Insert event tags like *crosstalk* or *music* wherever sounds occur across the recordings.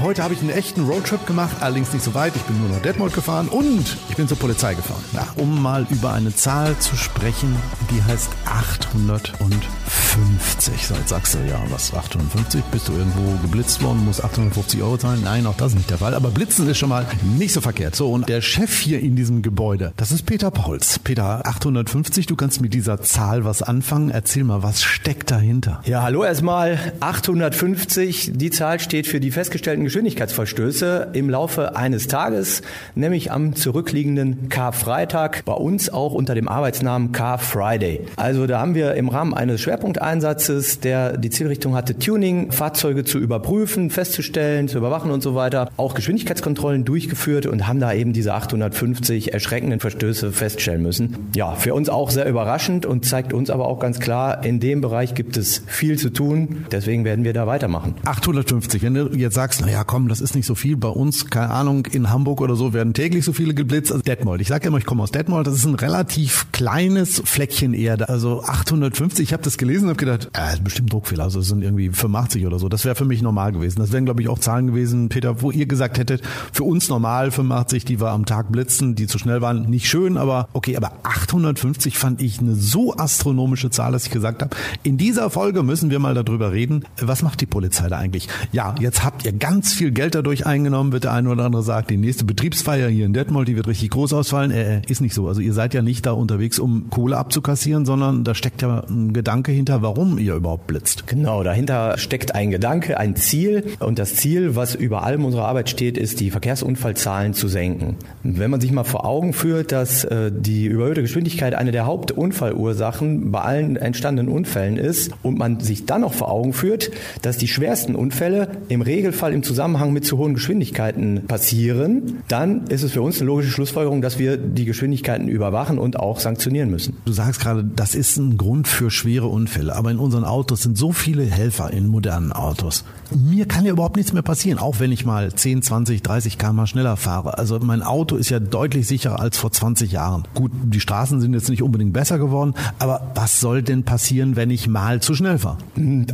Heute habe ich einen echten Roadtrip gemacht, allerdings nicht so weit. Ich bin nur nach Detmold gefahren und ich bin zur Polizei gefahren. Ja, um mal über eine Zahl zu sprechen, die heißt 850. So, jetzt sagst du, ja, was, 850? Bist du irgendwo geblitzt worden, musst 850 Euro zahlen? Nein, auch das ist nicht der Fall. Aber Blitzen ist schon mal nicht so verkehrt. So, und der Chef hier in diesem Gebäude, das ist Peter Pauls. Peter, 850, du kannst mit dieser Zahl was anfangen. Erzähl mal, was steckt dahinter? Ja, hallo erstmal. 850, die Zahl steht für die festgestellten verurteilten Geschwindigkeitsverstöße im Laufe eines Tages, nämlich am zurückliegenden Karfreitag, bei uns auch unter dem Arbeitsnamen Car Friday. Also da haben wir im Rahmen eines Schwerpunkteinsatzes, der die Zielrichtung hatte, Tuning, Fahrzeuge zu überprüfen, festzustellen, zu überwachen und so weiter, auch Geschwindigkeitskontrollen durchgeführt und haben da eben diese 850 erschreckenden Verstöße feststellen müssen. Ja, für uns auch sehr überraschend und zeigt uns aber auch ganz klar, in dem Bereich gibt es viel zu tun. Deswegen werden wir da weitermachen. 850, wenn du jetzt sagst, naja, komm, das ist nicht so viel. Bei uns, keine Ahnung, in Hamburg oder so werden täglich so viele geblitzt. Also Detmold. Ich sage immer, ich komme aus Detmold. Das ist ein relativ kleines Fleckchen Erde. Also 850. Ich habe das gelesen und habe gedacht, äh, bestimmt Druckfehler. Also es sind irgendwie 85 oder so. Das wäre für mich normal gewesen. Das wären, glaube ich, auch Zahlen gewesen, Peter, wo ihr gesagt hättet, für uns normal 85, die wir am Tag blitzen, die zu schnell waren. Nicht schön, aber okay. Aber 850 fand ich eine so astronomische Zahl, dass ich gesagt habe, in dieser Folge müssen wir mal darüber reden. Was macht die Polizei da eigentlich? Ja, jetzt habt ihr ganz ganz viel Geld dadurch eingenommen, wird der eine oder andere sagt, die nächste Betriebsfeier hier in Detmold, die wird richtig groß ausfallen. Äh, äh, ist nicht so. Also ihr seid ja nicht da unterwegs, um Kohle abzukassieren, sondern da steckt ja ein Gedanke hinter, warum ihr überhaupt blitzt. Genau, dahinter steckt ein Gedanke, ein Ziel. Und das Ziel, was über allem unserer Arbeit steht, ist, die Verkehrsunfallzahlen zu senken. Wenn man sich mal vor Augen führt, dass äh, die überhöhte Geschwindigkeit eine der Hauptunfallursachen bei allen entstandenen Unfällen ist und man sich dann noch vor Augen führt, dass die schwersten Unfälle im Regelfall im Zusammenhang mit zu hohen Geschwindigkeiten passieren, dann ist es für uns eine logische Schlussfolgerung, dass wir die Geschwindigkeiten überwachen und auch sanktionieren müssen. Du sagst gerade, das ist ein Grund für schwere Unfälle, aber in unseren Autos sind so viele Helfer in modernen Autos. Mir kann ja überhaupt nichts mehr passieren, auch wenn ich mal 10, 20, 30 km schneller fahre. Also mein Auto ist ja deutlich sicherer als vor 20 Jahren. Gut, die Straßen sind jetzt nicht unbedingt besser geworden, aber was soll denn passieren, wenn ich mal zu schnell fahre?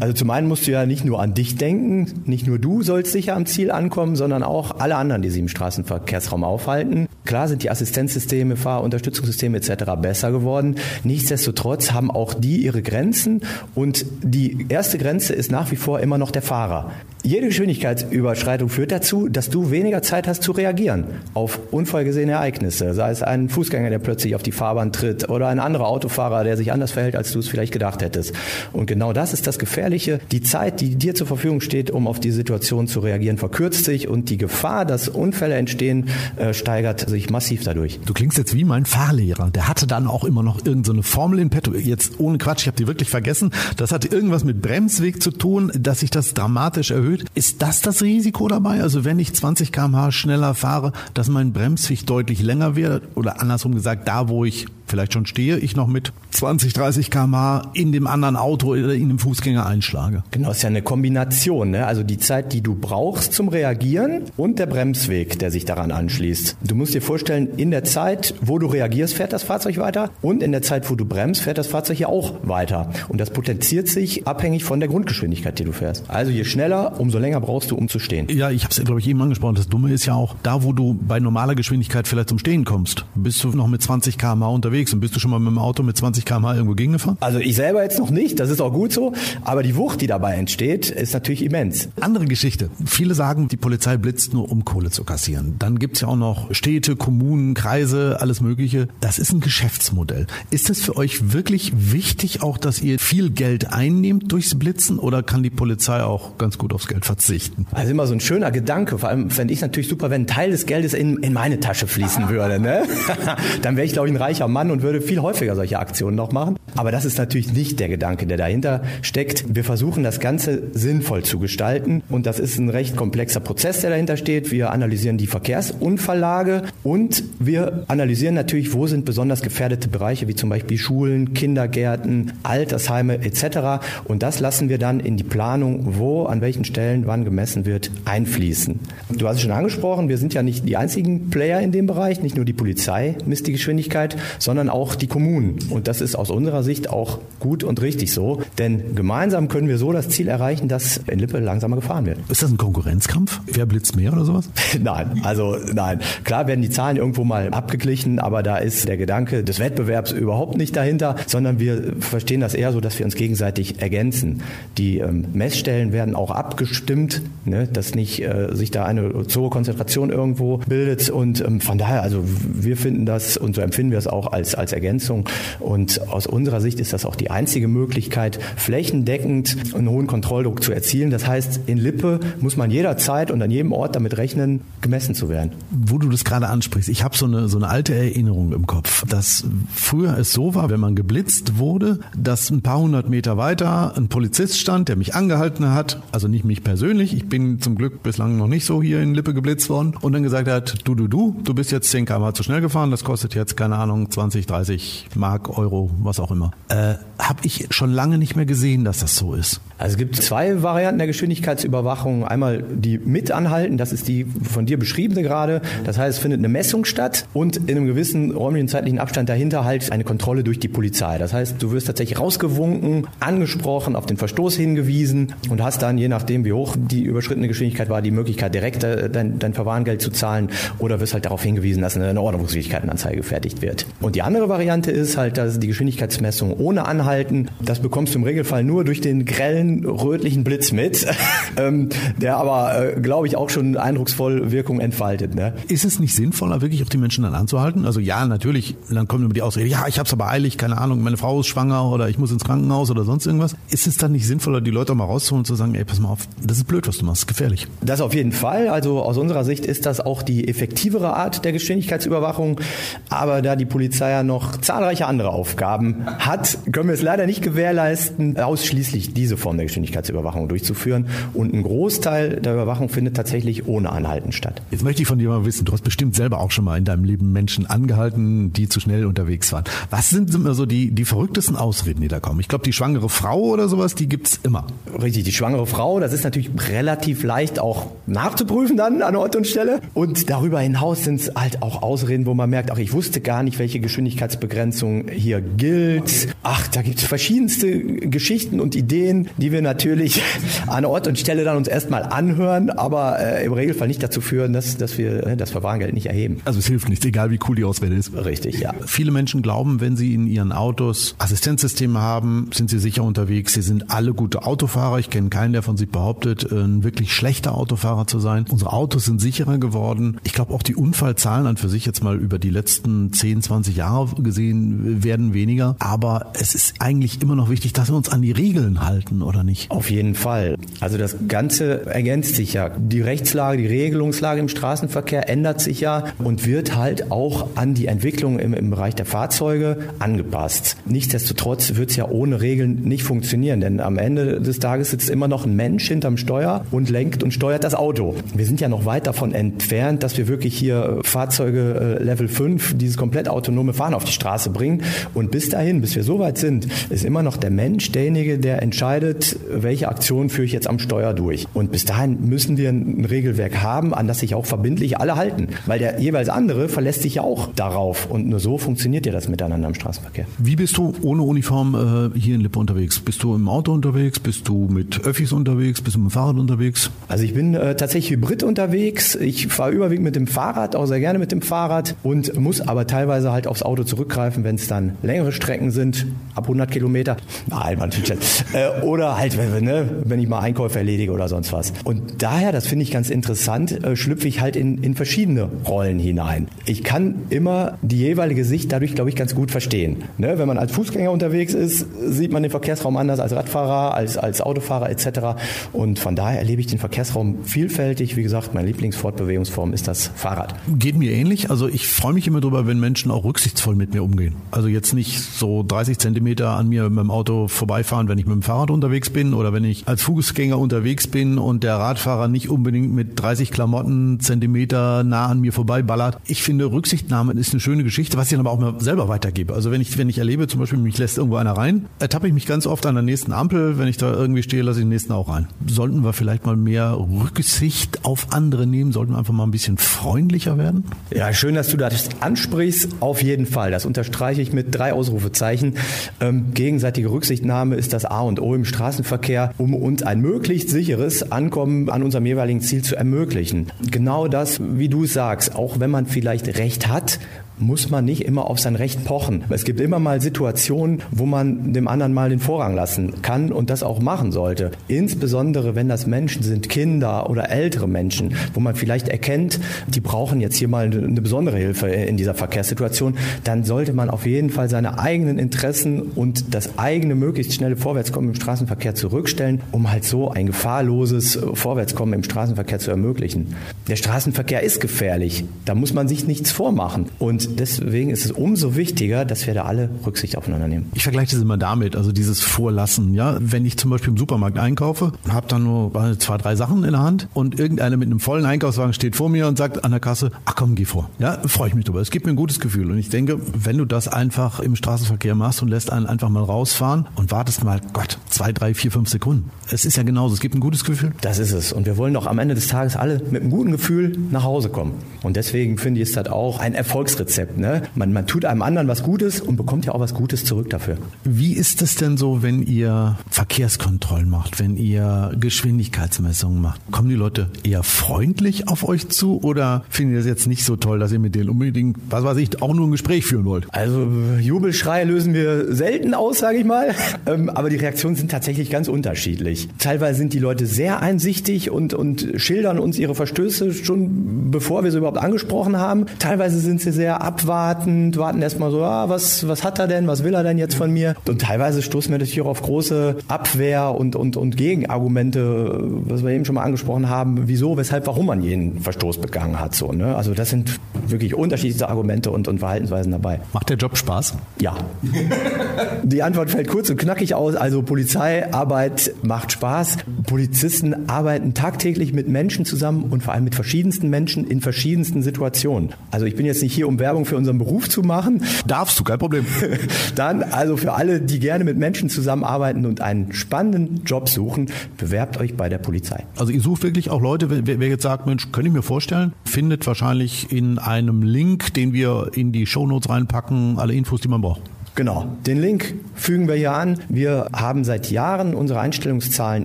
Also zum einen musst du ja nicht nur an dich denken, nicht nur du sollst sicher am Ziel ankommen, sondern auch alle anderen, die sich im Straßenverkehrsraum aufhalten. Klar sind die Assistenzsysteme, Fahrunterstützungssysteme etc. besser geworden. Nichtsdestotrotz haben auch die ihre Grenzen und die erste Grenze ist nach wie vor immer noch der Fahrer. Jede Geschwindigkeitsüberschreitung führt dazu, dass du weniger Zeit hast zu reagieren auf unvorhergesehene Ereignisse, sei es ein Fußgänger, der plötzlich auf die Fahrbahn tritt oder ein anderer Autofahrer, der sich anders verhält, als du es vielleicht gedacht hättest. Und genau das ist das Gefährliche. Die Zeit, die dir zur Verfügung steht, um auf die Situation zu reagieren, verkürzt sich und die Gefahr, dass Unfälle entstehen, äh, steigert sich massiv dadurch. Du klingst jetzt wie mein Fahrlehrer. Der hatte dann auch immer noch irgendeine so Formel in petto. Jetzt ohne Quatsch, ich habe die wirklich vergessen. Das hatte irgendwas mit Bremsweg zu tun, dass sich das dramatisch erhöht erhöht. Ist das das Risiko dabei? Also wenn ich 20 km/h schneller fahre, dass mein Bremsweg deutlich länger wird? Oder andersrum gesagt, da wo ich vielleicht schon stehe, ich noch mit 20, 30 km/h in dem anderen Auto oder in dem Fußgänger einschlage. Genau, ist ja eine Kombination. Ne? Also die Zeit, die du brauchst zum Reagieren und der Bremsweg, der sich daran anschließt. Du musst dir vorstellen, in der Zeit, wo du reagierst, fährt das Fahrzeug weiter und in der Zeit, wo du bremst, fährt das Fahrzeug ja auch weiter. Und das potenziert sich abhängig von der Grundgeschwindigkeit, die du fährst. Also je schneller, umso länger brauchst du, um zu stehen. Ja, ich habe es, glaube ich, eben angesprochen. Das Dumme ist ja auch, da wo du bei normaler Geschwindigkeit vielleicht zum Stehen kommst, bist du noch mit 20 km/h unterwegs unterwegs und bist du schon mal mit dem Auto mit 20 km/h irgendwo gegengefahren? Also ich selber jetzt noch nicht, das ist auch gut so, aber die Wucht, die dabei entsteht, ist natürlich immens. Andere Geschichte. Viele sagen, die Polizei blitzt nur, um Kohle zu kassieren. Dann gibt's ja auch noch Städte, Kommunen, Kreise, alles Mögliche. Das ist ein Geschäftsmodell. Ist es für euch wirklich wichtig auch, dass ihr viel Geld einnehmt durchs Blitzen oder kann die Polizei auch ganz gut aufs Geld verzichten? Also immer so ein schöner Gedanke. Vor allem fände ich natürlich super, wenn ein Teil des Geldes in, in meine Tasche fließen *laughs* würde. Ne? *laughs* Dann wäre ich, glaube ich, ein reicher Mann und würde viel häufiger solche Aktionen noch machen. Aber das ist natürlich nicht der Gedanke, der dahinter steckt. Wir versuchen das Ganze sinnvoll zu gestalten und das ist ein recht komplexer Prozess, der dahinter steht. Wir analysieren die Verkehrsunfalllage und wir analysieren natürlich, wo sind besonders gefährdete Bereiche, wie zum Beispiel Schulen, Kindergärten, Altersheime etc. Und das lassen wir dann in die Planung, wo, an welchen Stellen, wann gemessen wird, einfließen. Du hast es schon angesprochen, wir sind ja nicht die einzigen Player in dem Bereich, nicht nur die Polizei misst die Geschwindigkeit, sondern sondern auch die Kommunen. Und das ist aus unserer Sicht auch gut und richtig so, denn gemeinsam können wir so das Ziel erreichen, dass in Lippe langsamer gefahren wird. Ist das ein Konkurrenzkampf? Wer blitzt mehr oder sowas? *laughs* nein, also nein. Klar werden die Zahlen irgendwo mal abgeglichen, aber da ist der Gedanke des Wettbewerbs überhaupt nicht dahinter, sondern wir verstehen das eher so, dass wir uns gegenseitig ergänzen. Die ähm, Messstellen werden auch abgestimmt, ne, dass nicht äh, sich da eine zu hohe Konzentration irgendwo bildet und ähm, von daher, also wir finden das und so empfinden wir es auch als, als Ergänzung und aus unserer Sicht ist das auch die einzige Möglichkeit, flächendeckend einen hohen Kontrolldruck zu erzielen. Das heißt, in Lippe muss man jederzeit und an jedem Ort damit rechnen, gemessen zu werden. Wo du das gerade ansprichst, ich habe so eine, so eine alte Erinnerung im Kopf, dass früher es so war, wenn man geblitzt wurde, dass ein paar hundert Meter weiter ein Polizist stand, der mich angehalten hat, also nicht mich persönlich, ich bin zum Glück bislang noch nicht so hier in Lippe geblitzt worden und dann gesagt hat, du, du, du, du bist jetzt 10 km zu schnell gefahren, das kostet jetzt, keine Ahnung, 20, 30 Mark, Euro, was auch immer. Äh, habe ich schon lange nicht mehr gesehen, dass das so ist. Also es gibt zwei Varianten der Geschwindigkeitsüberwachung. Einmal die mit anhalten, das ist die von dir beschriebene gerade. Das heißt, es findet eine Messung statt und in einem gewissen räumlichen zeitlichen Abstand dahinter halt eine Kontrolle durch die Polizei. Das heißt, du wirst tatsächlich rausgewunken, angesprochen, auf den Verstoß hingewiesen und hast dann, je nachdem wie hoch die überschrittene Geschwindigkeit war, die Möglichkeit direkt äh, dein, dein Verwarngeld zu zahlen oder wirst halt darauf hingewiesen, dass eine Ordnungswidrigkeitenanzeige gefertigt wird. Und die andere Variante ist halt, dass die Geschwindigkeitsmessung ohne Anhalten, das bekommst du im Regelfall nur durch den grellen kleinen rötlichen Blitz mit, *laughs* ähm, der aber, äh, glaube ich, auch schon eindrucksvoll Wirkung entfaltet. Ne? Ist es nicht sinnvoller, wirklich auch die Menschen dann anzuhalten? Also ja, natürlich, dann kommen immer die Ausrede, ja, ich habe es aber eilig, keine Ahnung, meine Frau ist schwanger oder ich muss ins Krankenhaus oder sonst irgendwas. Ist es dann nicht sinnvoller, die Leute mal rauszuholen und zu sagen, ey, pass mal auf, das ist blöd, was du machst, gefährlich? Das auf jeden Fall. Also aus unserer Sicht ist das auch die effektivere Art der Geschwindigkeitsüberwachung. Aber da die Polizei ja noch zahlreiche andere Aufgaben hat, können wir es leider nicht gewährleisten, ausschließlich diese Form der Geschwindigkeitsüberwachung durchzuführen. Und ein Großteil der Überwachung findet tatsächlich ohne Anhalten statt. Jetzt möchte ich von dir mal wissen, du hast bestimmt selber auch schon mal in deinem Leben Menschen angehalten, die zu schnell unterwegs waren. Was sind immer so die, die verrücktesten Ausreden, die da kommen? Ich glaube, die schwangere Frau oder sowas, die gibt's immer. Richtig, die schwangere Frau, das ist natürlich relativ leicht auch nachzuprüfen dann an Ort und Stelle. Und darüber hinaus sind es halt auch Ausreden, wo man merkt, ach, ich wusste gar nicht, welche Geschwindigkeitsbegrenzung hier gilt. Ach, da gibt es verschiedenste Geschichten und Ideen, die wir wir natürlich an Ort und Stelle dann uns erstmal anhören, aber äh, im Regelfall nicht dazu führen, dass, dass wir äh, das Verwarngeld nicht erheben. Also es hilft nichts, egal wie cool die Auswähle ist. Richtig, ja. Viele Menschen glauben, wenn sie in ihren Autos Assistenzsysteme haben, sind sie sicher unterwegs. Sie sind alle gute Autofahrer. Ich kenne keinen, der von sich behauptet, ein wirklich schlechter Autofahrer zu sein. Unsere Autos sind sicherer geworden. Ich glaube auch die Unfallzahlen an für sich jetzt mal über die letzten 10, 20 Jahre gesehen werden weniger. Aber es ist eigentlich immer noch wichtig, dass wir uns an die Regeln halten, oder nicht? Auf jeden Fall. Also das Ganze ergänzt sich ja. Die Rechtslage, die Regelungslage im Straßenverkehr ändert sich ja und wird halt auch an die Entwicklung im, im Bereich der Fahrzeuge angepasst. Nichtsdestotrotz wird es ja ohne Regeln nicht funktionieren, denn am Ende des Tages sitzt immer noch ein Mensch hinterm Steuer und lenkt und steuert das Auto. Wir sind ja noch weit davon entfernt, dass wir wirklich hier Fahrzeuge äh, Level 5, dieses komplett autonome Fahren auf die Straße bringen. Und bis dahin, bis wir so weit sind, ist immer noch der Mensch derjenige, der entscheidet, welche Aktion führe ich jetzt am Steuer durch. Und bis dahin müssen wir ein Regelwerk haben, an das sich auch verbindlich alle halten. Weil der jeweils andere verlässt sich ja auch darauf. Und nur so funktioniert ja das miteinander im Straßenverkehr. Wie bist du ohne Uniform äh, hier in Lippe unterwegs? Bist du im Auto unterwegs? Bist du mit Öffis unterwegs? Bist du mit dem Fahrrad unterwegs? Also ich bin äh, tatsächlich hybrid unterwegs. Ich fahre überwiegend mit dem Fahrrad, auch sehr gerne mit dem Fahrrad und muss aber teilweise halt aufs Auto zurückgreifen, wenn es dann längere Strecken sind, ab 100 Kilometer. Nein, man äh, Oder halt wenn, ne, wenn ich mal Einkäufe erledige oder sonst was. Und daher, das finde ich ganz interessant, äh, schlüpfe ich halt in, in verschiedene Rollen hinein. Ich kann immer die jeweilige Sicht dadurch, glaube ich, ganz gut verstehen. Ne, wenn man als Fußgänger unterwegs ist, sieht man den Verkehrsraum anders als Radfahrer, als, als Autofahrer etc. Und von daher erlebe ich den Verkehrsraum vielfältig. Wie gesagt, meine Lieblingsfortbewegungsform ist das Fahrrad. Geht mir ähnlich. Also ich freue mich immer drüber, wenn Menschen auch rücksichtsvoll mit mir umgehen. Also jetzt nicht so 30 Zentimeter an mir mit dem Auto vorbeifahren, wenn ich mit dem Fahrrad unterwegs unterwegs bin oder wenn ich als Fußgänger unterwegs bin und der Radfahrer nicht unbedingt mit 30 Klamotten Zentimeter nah an mir vorbeiballert. Ich finde, Rücksichtnahme ist eine schöne Geschichte, was ich dann aber auch mal selber weitergebe. Also wenn ich, wenn ich erlebe, zum Beispiel, mich lässt irgendwo einer rein, ertappe ich mich ganz oft an der nächsten Ampel. Wenn ich da irgendwie stehe, lasse ich den nächsten auch rein. Sollten wir vielleicht mal mehr Rücksicht auf andere nehmen? Sollten wir einfach mal ein bisschen freundlicher werden? Ja, schön, dass du das ansprichst. Auf jeden Fall. Das unterstreiche ich mit drei Ausrufezeichen. Ähm, gegenseitige Rücksichtnahme ist das A und O im Straßenverkehr, um uns ein möglichst sicheres Ankommen an unserem jeweiligen Ziel zu ermöglichen. Genau das, wie du sagst, auch wenn man vielleicht Recht hat, muss man nicht immer auf sein Recht pochen. Es gibt immer mal Situationen, wo man dem anderen mal den Vorrang lassen kann und das auch machen sollte. Insbesondere wenn das Menschen sind, Kinder oder ältere Menschen, wo man vielleicht erkennt, die brauchen jetzt hier mal eine besondere Hilfe in dieser Verkehrssituation, dann sollte man auf jeden Fall seine eigenen Interessen und das eigene möglichst schnelle Vorwärtskommen im Straßenverkehr zurückstellen, um halt so ein gefahrloses Vorwärtskommen im Straßenverkehr zu ermöglichen. Der Straßenverkehr ist gefährlich, da muss man sich nichts vormachen und deswegen ist es umso wichtiger, dass wir da alle Rücksicht aufeinander nehmen. Ich vergleiche das immer damit, also dieses Vorlassen. Ja, wenn ich zum Beispiel im Supermarkt einkaufe, habe dann nur zwei, drei Sachen in der Hand und irgendeiner mit einem vollen Einkaufswagen steht vor mir und sagt an der Kasse, ach komm, geh vor. Ja, freue ich mich drüber. Es gibt mir ein gutes Gefühl. Und ich denke, wenn du das einfach im Straßenverkehr machst und lässt einen einfach mal rausfahren und wartest mal, Gott, zwei, drei, vier, fünf Sekunden. Es ist ja genauso. Es gibt ein gutes Gefühl. Das ist es. Und wir wollen doch am Ende des Tages alle mit einem guten Gefühl nach Hause kommen. Und deswegen finde ich es halt auch ein Erfolgsrezept. Ne? Man, man tut einem anderen was Gutes und bekommt ja auch was Gutes zurück dafür. Wie ist es denn so, wenn ihr Verkehrskontrollen macht, wenn ihr Geschwindigkeitsmessungen macht? Kommen die Leute eher freundlich auf euch zu oder finden ihr das jetzt nicht so toll, dass ihr mit denen unbedingt, was weiß ich, auch nur ein Gespräch führen wollt? Also Jubelschreie lösen wir selten aus, sage ich mal. *laughs* Ähm, aber die Reaktionen sind tatsächlich ganz unterschiedlich. Teilweise sind die Leute sehr einsichtig und, und schildern uns ihre Verstöße schon bevor wir sie überhaupt angesprochen haben. Teilweise sind sie sehr abwartend, warten erstmal so, ah, was, was hat er denn, was will er denn jetzt von mir? Und teilweise stoßen wir natürlich auch auf große Abwehr und, und, und Gegenargumente, was wir eben schon mal angesprochen haben, wieso, weshalb, warum man jeden Verstoß begangen hat. So, ne? Also das sind wirklich unterschiedliche Argumente und, und Verhaltensweisen dabei. Macht der Job Spaß? Ja. *laughs* Die Antwort fällt kurz und knackig aus. Also Polizeiarbeit macht Spaß. Polizisten arbeiten tagtäglich mit Menschen zusammen und vor allem mit verschiedensten Menschen in verschiedensten Situationen. Also ich bin jetzt nicht hier, um Werbung für unseren Beruf zu machen. Darfst du, kein Problem. *laughs* Dann also für alle, die gerne mit Menschen zusammenarbeiten und einen spannenden Job suchen, bewerbt euch bei der Polizei. Also ihr sucht wirklich auch Leute, wer, wer jetzt sagt, Mensch, könnte ich mir vorstellen, findet wahrscheinlich in einem Link, den wir in die Shownotes reinpacken, alle Infos, die man braucht. Genau, den Link fügen wir hier an. Wir haben seit Jahren unsere Einstellungszahlen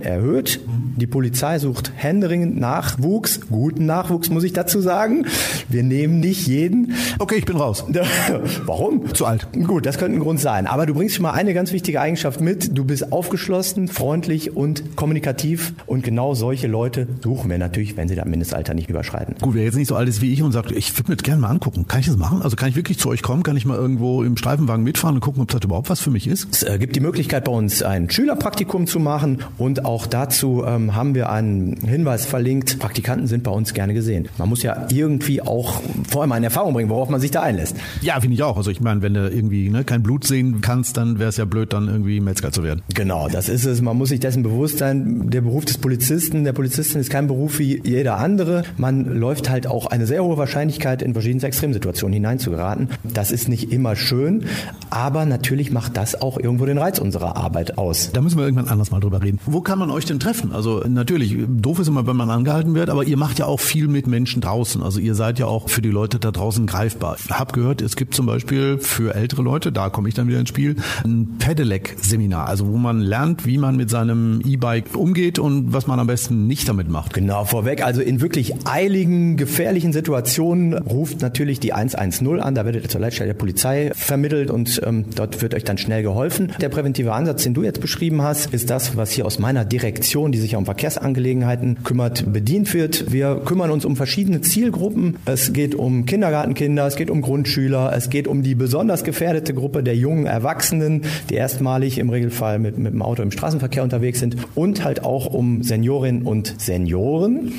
erhöht. Die Polizei sucht händeringend Nachwuchs, guten Nachwuchs muss ich dazu sagen. Wir nehmen nicht jeden. Okay, ich bin raus. *laughs* Warum? Zu alt. Gut, das könnte ein Grund sein. Aber du bringst schon mal eine ganz wichtige Eigenschaft mit. Du bist aufgeschlossen, freundlich und kommunikativ. Und genau solche Leute suchen wir natürlich, wenn sie das Mindestalter nicht überschreiten. Gut, wer jetzt nicht so alt ist wie ich und sagt, ich würde mir das gerne mal angucken. Kann ich das machen? Also kann ich wirklich zu euch kommen? Kann ich mal irgendwo im Streifenwagen mitfahren gucken, ob das überhaupt was für mich ist? Es äh, gibt die Möglichkeit bei uns ein Schülerpraktikum zu machen und auch dazu ähm, haben wir einen Hinweis verlinkt. Praktikanten sind bei uns gerne gesehen. Man muss ja irgendwie auch vorher mal in Erfahrung bringen, worauf man sich da einlässt. Ja, finde ich auch. Also ich meine, wenn du irgendwie ne, kein Blut sehen kannst, dann wäre es ja blöd, dann irgendwie Metzger zu werden. Genau, das ist es. Man muss sich dessen bewusst sein. Der Beruf des Polizisten, der Polizistin ist kein Beruf wie jeder andere. Man läuft halt auch eine sehr hohe Wahrscheinlichkeit, in verschiedene Extremsituationen hineinzugeraten. Das ist nicht immer schön, aber natürlich natürlich macht das auch irgendwo den Reiz unserer Arbeit aus. Da müssen wir irgendwann anders mal drüber reden. Wo kann man euch denn treffen? Also natürlich, doof ist immer, wenn man angehalten wird, aber ihr macht ja auch viel mit Menschen draußen. Also ihr seid ja auch für die Leute da draußen greifbar. Habe gehört, es gibt zum Beispiel für ältere Leute, da komme ich dann wieder ins Spiel, ein Pedelec-Seminar, also wo man lernt, wie man mit seinem E-Bike umgeht und was man am besten nicht damit macht. Genau, vorweg, also in wirklich eiligen, gefährlichen Situationen ruft natürlich die 110 an, da werdet ihr zur Leitstelle der Polizei vermittelt und ähm, dort wird euch dann schnell geholfen. Der präventive Ansatz, den du jetzt beschrieben hast, ist das, was hier aus meiner Direktion, die sich um Verkehrsangelegenheiten kümmert, bedient wird. Wir kümmern uns um verschiedene Zielgruppen. Es geht um Kindergartenkinder, es geht um Grundschüler, es geht um die besonders gefährdete Gruppe der jungen Erwachsenen, die erstmalig im Regelfall mit, mit dem Auto im Straßenverkehr unterwegs sind und halt auch um Seniorinnen und Senioren.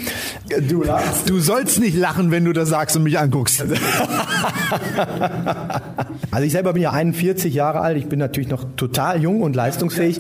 Du lachst. Du sollst nicht lachen, wenn du das sagst und mich anguckst. *laughs* Also ich selber bin ja 41 Jahre alt, ich bin natürlich noch total jung und leistungsfähig.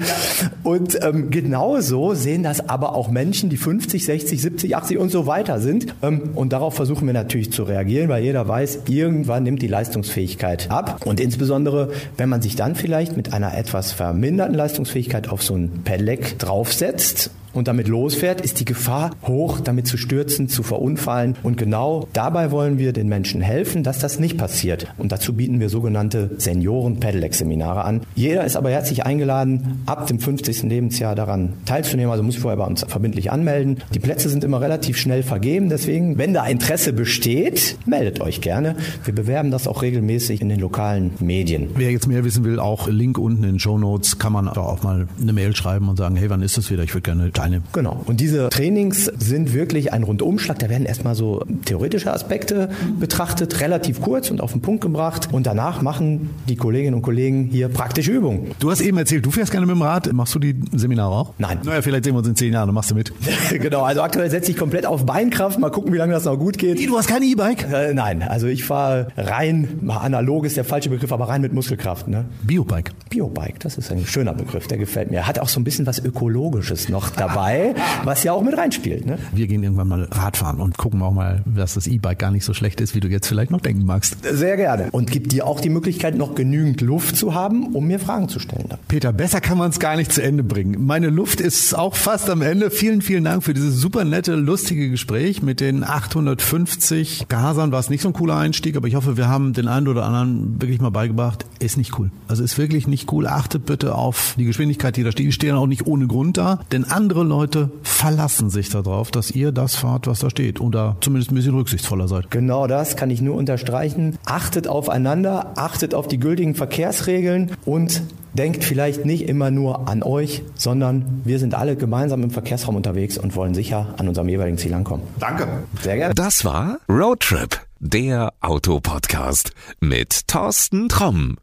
Und ähm, genauso sehen das aber auch Menschen, die 50, 60, 70, 80 und so weiter sind. Ähm, und darauf versuchen wir natürlich zu reagieren, weil jeder weiß, irgendwann nimmt die Leistungsfähigkeit ab. Und insbesondere, wenn man sich dann vielleicht mit einer etwas verminderten Leistungsfähigkeit auf so ein Pedelec draufsetzt und damit losfährt, ist die Gefahr hoch, damit zu stürzen, zu verunfallen. Und genau dabei wollen wir den Menschen helfen, dass das nicht passiert. Und dazu bieten wir sogenannte Senioren-Pedelec-Seminare an. Jeder ist aber herzlich eingeladen, ab dem 50. Lebensjahr daran teilzunehmen. Also muss sich vorher bei uns verbindlich anmelden. Die Plätze sind immer relativ schnell vergeben. Deswegen, wenn da Interesse besteht, meldet euch gerne. Wir bewerben das auch regelmäßig in den lokalen Medien. Wer jetzt mehr wissen will, auch Link unten in den Show Notes, kann man auch mal eine Mail schreiben und sagen, hey, wann ist das wieder? Ich würde gerne teilnehmen. Genau. Und diese Trainings sind wirklich ein Rundumschlag. Da werden erstmal so theoretische Aspekte betrachtet, relativ kurz und auf den Punkt gebracht. Und danach machen die Kolleginnen und Kollegen hier praktische Übungen. Du hast eben erzählt, du fährst gerne mit dem Rad. Machst du die Seminare auch? Nein. Naja, vielleicht sehen wir uns in zehn Jahren, dann machst du mit. *laughs* genau. Also aktuell setze ich komplett auf Beinkraft. Mal gucken, wie lange das noch gut geht. Du hast kein E-Bike? Äh, nein. Also ich fahre rein, analog ist der falsche Begriff, aber rein mit Muskelkraft. Ne? Biobike. Biobike, das ist ein schöner Begriff, der gefällt mir. Hat auch so ein bisschen was Ökologisches noch dabei, was ja auch mit reinspielt. Ne? Wir gehen irgendwann mal Radfahren und gucken auch mal, dass das E-Bike gar nicht so schlecht ist, wie du jetzt vielleicht noch denken magst. Sehr gerne. Und gibt dir auch die Möglichkeit, noch genügend Luft zu haben, um mir Fragen zu stellen. Peter, besser kann man es gar nicht zu Ende bringen. Meine Luft ist auch fast am Ende. Vielen, vielen Dank für dieses super nette, lustige Gespräch mit den 850 Gasern. War es nicht so ein cooler Einstieg, aber ich hoffe, wir haben den einen oder anderen wirklich mal beigebracht. Ist nicht cool. Also ist wirklich nicht cool. Achtet bitte auf die Geschwindigkeit, die da steht. Die stehen auch nicht ohne Grund da, denn andere Leute verlassen sich darauf, dass ihr das fahrt, was da steht oder zumindest ein bisschen rücksichtsvoller seid. Genau das kann ich nur unterstreichen. Achtet aufeinander, achtet auf die gültigen Verkehrsregeln und denkt vielleicht nicht immer nur an euch, sondern wir sind alle gemeinsam im Verkehrsraum unterwegs und wollen sicher an unserem jeweiligen Ziel ankommen. Danke. Sehr gerne. Das war Roadtrip, der Autopodcast mit Thorsten Tromm.